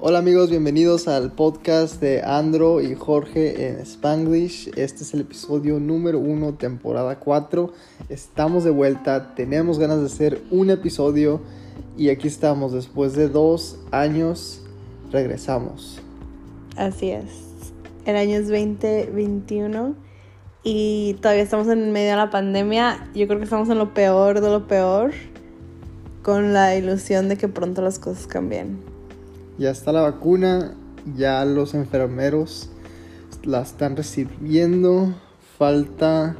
Hola amigos, bienvenidos al podcast de Andro y Jorge en Spanglish. Este es el episodio número uno, temporada 4. Estamos de vuelta, tenemos ganas de hacer un episodio y aquí estamos, después de dos años, regresamos. Así es. El año es 2021 y todavía estamos en medio de la pandemia. Yo creo que estamos en lo peor de lo peor, con la ilusión de que pronto las cosas cambien. Ya está la vacuna, ya los enfermeros la están recibiendo. Falta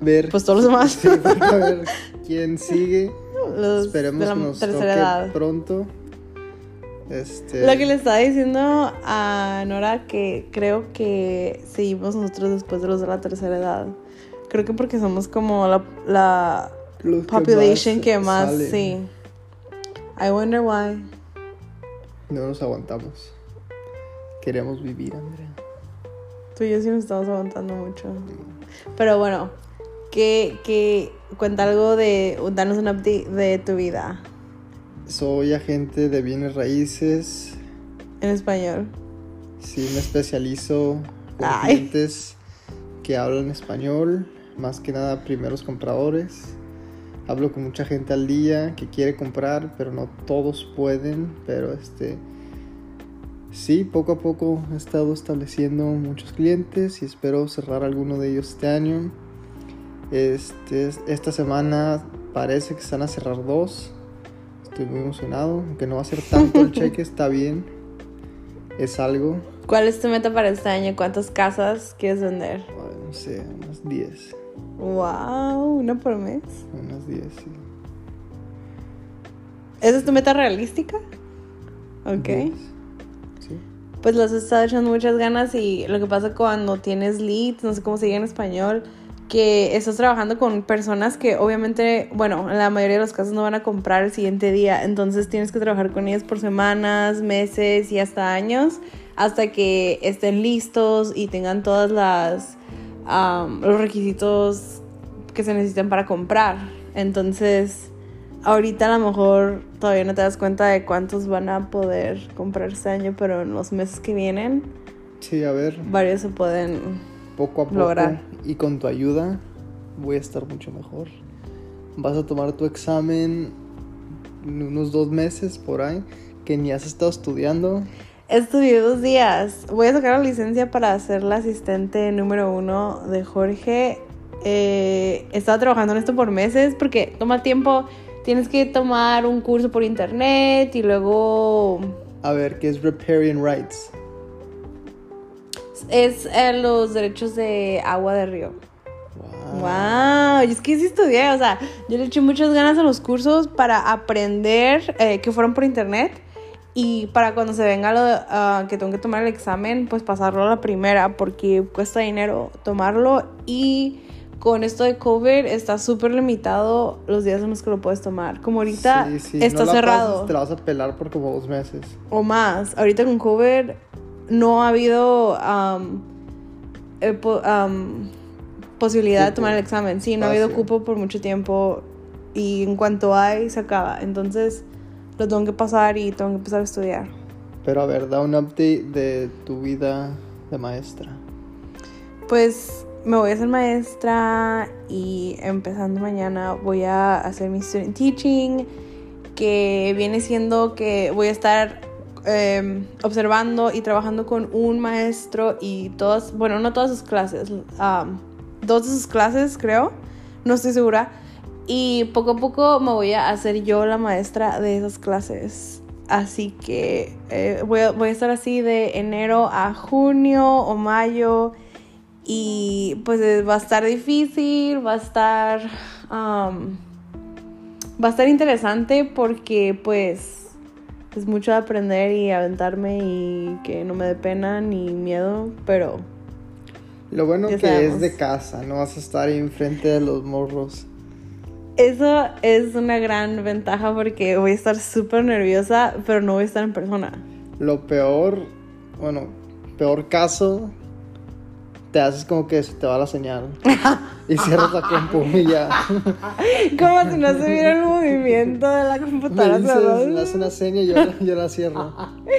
ver. Pues todos los demás. Sí, falta ver quién sigue. Los Esperemos de la que nos tercera toque edad. pronto. Este. Lo que le estaba diciendo a Nora que creo que seguimos nosotros después de los de la tercera edad. Creo que porque somos como la, la los que population más que más, sí. I wonder why. No nos aguantamos. Queremos vivir, Andrea. Tú y yo sí nos estamos aguantando mucho. Pero bueno, que, que cuenta algo de, danos un update de tu vida Soy agente de bienes raíces. en español. Sí, me especializo con Ay. clientes que hablan español, más que nada primeros compradores. Hablo con mucha gente al día que quiere comprar, pero no todos pueden. Pero este, sí, poco a poco he estado estableciendo muchos clientes y espero cerrar alguno de ellos este año. Este, esta semana parece que se van a cerrar dos. Estoy muy emocionado, aunque no va a ser tanto el cheque, está bien. Es algo. ¿Cuál es tu meta para este año? ¿Cuántas casas quieres vender? No sé, unas 10. Wow, una por mes. Unas 10, sí. ¿Esa es tu meta realística? Ok. 10, Sí. Pues he estado echando muchas ganas y lo que pasa cuando tienes leads, no sé cómo se diga en español, que estás trabajando con personas que obviamente, bueno, en la mayoría de los casos no van a comprar el siguiente día, entonces tienes que trabajar con ellas por semanas, meses y hasta años, hasta que estén listos y tengan todas las am, los requisitos que se necesitan para comprar. Entonces, ahorita a lo mejor todavía no te das cuenta de cuántos van a poder comprar este año, pero en los meses que vienen, Sí, a ver, varios se pueden poco a poco. Lograr. Y con tu ayuda voy a estar mucho mejor. Vas a tomar tu examen en unos dos meses por ahí, que ni has estado estudiando. Estudié dos días. Voy a sacar la licencia para ser la asistente número uno de Jorge. Eh, he estado trabajando en esto por meses porque toma tiempo. Tienes que tomar un curso por internet y luego A ver, ¿qué es Riparian Rights? es eh, los derechos de agua de río. Wow. Wow, y es que sí estudié, o sea, yo le eché muchas ganas a los cursos para aprender eh, que fueron por internet y para cuando se venga lo de, ah, que tengo que tomar el examen, pues pasarlo a la primera porque cuesta dinero tomarlo y con esto de COVID está súper limitado los días en los que lo puedes tomar. Como ahorita Sí, sí, está no la cerrado te la vas a pelar por como dos meses. o más. Ahorita con COVID no ha habido eh, po- posibilidad de tomar el examen. Sí, no ha habido Espacio. cupo por mucho tiempo y en cuanto hay, se acaba. Entonces lo tengo que pasar y tengo que empezar a estudiar. Pero a ver, da un update de tu vida de maestra. Pues me voy a hacer maestra y empezando mañana voy a hacer mi student teaching, que viene siendo que voy a estar eh, observando y trabajando con un maestro y todas, bueno, no todas sus clases, um, dos de sus clases creo, no estoy segura. Y poco a poco me voy a hacer yo la maestra de esas clases. Así que eh, voy, a, voy a estar así de enero a junio o mayo. Y pues eh, va a estar difícil, va a estar... um, va a estar interesante porque pues es mucho de aprender y aventarme y que no me dé pena ni miedo, pero Lo bueno que sabemos. es de casa, no vas a estar ahí enfrente de los morros. Eso es una gran ventaja porque voy a estar súper nerviosa, pero no voy a estar en persona. Lo peor, bueno, peor caso, te haces como que se te va la señal. y cierras la compu y ya. Como si no se viera el movimiento de la Me computadora. me haces una seña y yo, yo la cierro.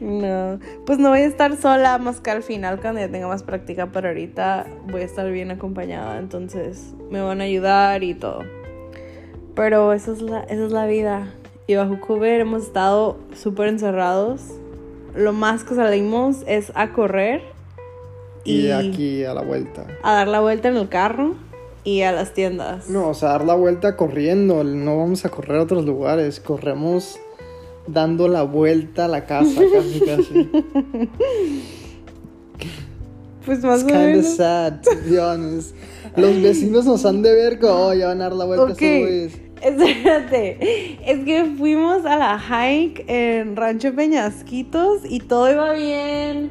No, pues no voy a estar sola más que al final cuando ya tenga más práctica, pero ahorita voy a estar bien acompañada, entonces me van a ayudar y todo. Pero esa es la, esa es la vida. Y bajo Vancouver hemos estado súper encerrados. Lo más que salimos es a correr Y, y, aquí a la vuelta. a dar la vuelta en el carro y a las tiendas. No, o sea, dar la vuelta corriendo. No vamos a correr a otros lugares. Corremos dando la vuelta a la casa, casi, casi. Pues más It's o kind of menos. sad, to be honest. Los vecinos nos han de ver como, oh, ya van a dar la vuelta Ok, estos güeyes". espérate. Es que fuimos a la hike en Rancho Peñasquitos y todo iba bien.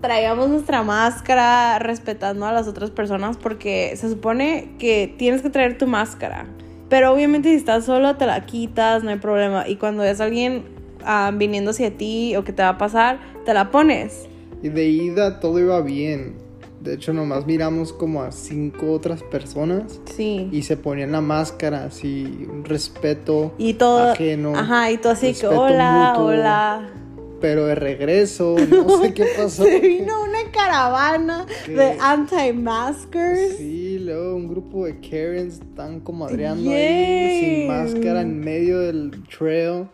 Traíamos nuestra máscara respetando a las otras personas porque se supone que tienes que traer tu máscara. Pero obviamente si estás solo te la quitas, no hay problema. Y cuando ves a alguien ah, viniendo hacia ti o que te va a pasar, te la pones. Y de ida todo iba bien. De hecho, nomás miramos como a cinco otras personas Sí. y se ponían la máscara, así, un respeto, Y todo. ajeno, Ajá, y todo así que hola, mutuo. hola. pero de regreso, no sé qué pasó. Se vino una caravana ¿Qué? de anti-maskers. Sí, luego un grupo de Karens están comadreando Yay. ahí sin máscara en medio del trail,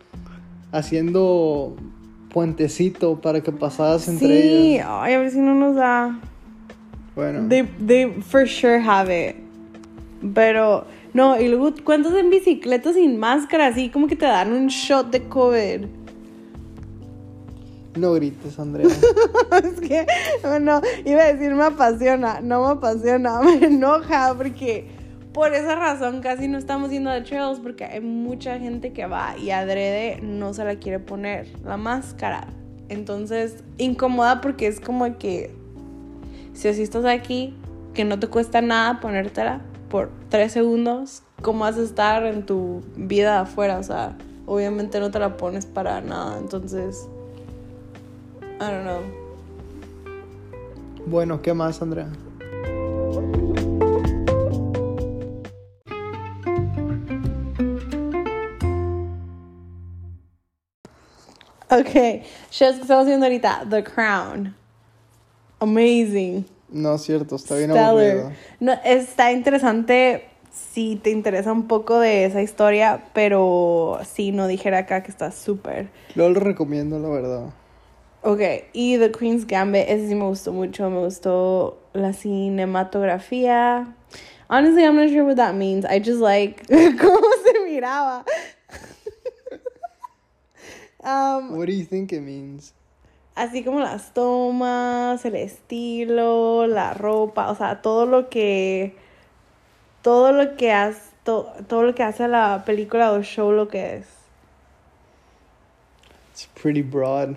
haciendo puentecito para que pasaras entre Sí, ellas. ay, a ver si no nos da. Bueno, They, they for sure have it. Pero, no, y luego, ¿cuántos en bicicleta sin máscara? Así como que te dan un shot de COVID. no grites, Andrea. es que, bueno, iba a decir me apasiona, no me apasiona, me enoja porque por esa razón casi no estamos yendo a trails porque hay mucha gente que va y adrede no se la quiere poner la máscara. Entonces, incomoda porque es como que si así estás aquí, que no te cuesta nada ponértela por tres segundos, ¿cómo vas a estar en tu vida afuera? O sea, obviamente no te la pones para nada. Entonces, I don't know. bueno, ¿qué más, Andrea? Ok, shows que estamos viendo ahorita. The Crown. Amazing. No es cierto, está bien Stellar. aburrido. No, está interesante si te interesa un poco de esa historia, pero sí, no dijera acá que está súper. Lo recomiendo, la verdad. Ok, y The Queen's Gambit, ese sí me gustó mucho. Me gustó la cinematografía. Honestly, I'm not sure what that means. I just like cómo se miraba. um, What do you think it means? Así como las tomas, el estilo, la ropa, o sea, todo lo que todo lo que hace to- todo lo que hace la película o show lo que es. It's pretty broad.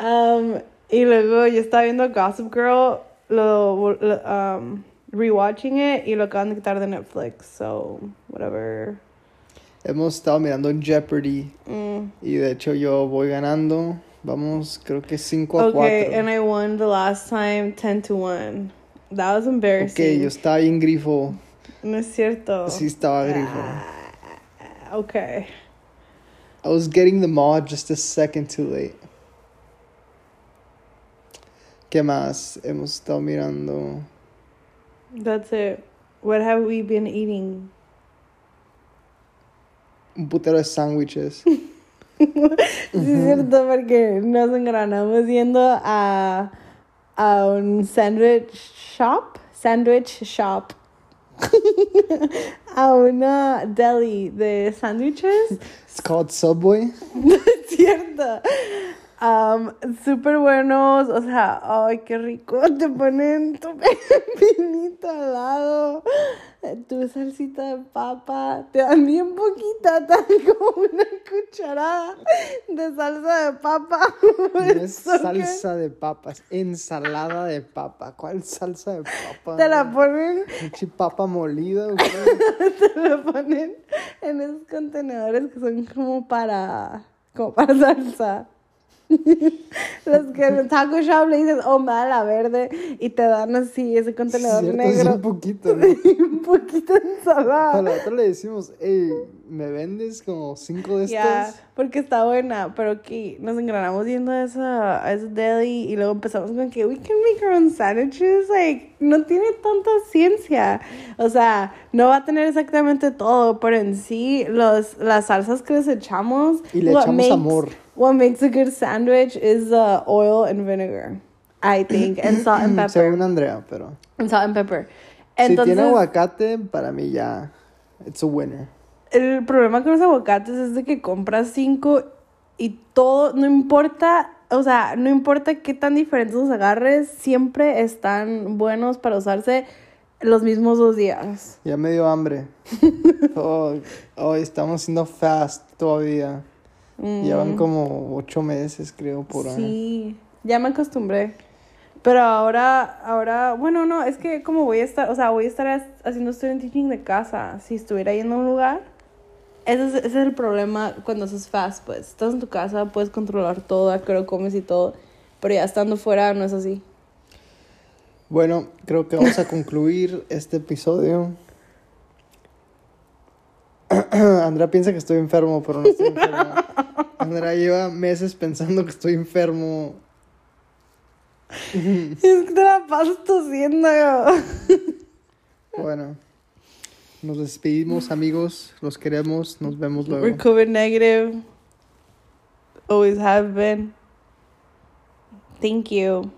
Um, y luego yo estaba viendo Gossip Girl, lo, lo- um, rewatching it y lo acaban de quitar de Netflix, so whatever. Hemos estado mirando Jeopardy Mm. y de hecho yo voy ganando. Vamos, creo que 5 a 4. Okay, and I won the last time 10 to 1. That was embarrassing. Ok, yo estaba bien grifo. No es cierto. Sí, estaba grifo. Ah, okay. I was getting the mod just a second too late. ¿Qué más? Hemos estado mirando. That's it. What have we been eating? Un putero de sándwiches. Sí, es cierto, porque nos engranamos yendo a, a un sandwich shop. Sandwich shop. a una deli de sándwiches. It's called Subway. Es cierto. Um, súper buenos, o sea, ay, qué rico. Te ponen tu pinito al lado, tu salsita de papa, te dan bien poquita, tan como una cucharada de salsa de papa. No es good. salsa de papas, ensalada de papa. ¿Cuál salsa de papa? Te la ponen, papa molida. te la ponen en esos contenedores que son como para, como para salsa. Los que en el taco shop le dices, oh, mala verde, y te dan así ese contenedor Cierto, es negro. un poquito, ¿no? un poquito de A ensalada. la otra le decimos, hey, ¿me vendes como cinco de estos? Ya, porque está buena, pero aquí nos engranamos yendo a esa, a ese deli y luego empezamos con que we can make our own sandwiches, like, no tiene tanta ciencia, o sea, no va a tener exactamente todo, pero en sí, los, las salsas que les echamos, Y le echamos makes- amor. What makes a good sandwich is uh, oil and vinegar, I think, and salt and pepper, Según Andrea, pero... and salt and pepper. si Entonces, tiene aguacate, para mí ya, it's a winner. El problema con los aguacates es de que compras cinco y todo, no importa, o sea, no importa qué tan diferentes los agarres, siempre están buenos para usarse los mismos dos días. Ya me dio hambre. oh, oh, estamos haciendo fast todavía. Llevan como ocho meses, creo, por ahí. Mm. Sí, ya me acostumbré. Pero ahora, ahora, bueno, no, es que como voy a estar, o sea, voy a estar ha- haciendo student teaching de casa. Si estuviera yendo a un lugar, ese es, ese es el problema cuando haces fast, pues. Estás en tu casa, puedes controlar todo, hora comes y todo. Pero ya estando fuera no es así. Bueno, creo que vamos a concluir este episodio. Andrea piensa que estoy enfermo, pero no estoy enfermo. Andrea lleva meses pensando que estoy enfermo. Es que te la pasas tosiendo yo. Bueno, nos despedimos, amigos. Los queremos. Nos vemos luego. We're COVID negative. Always have been. Thank you.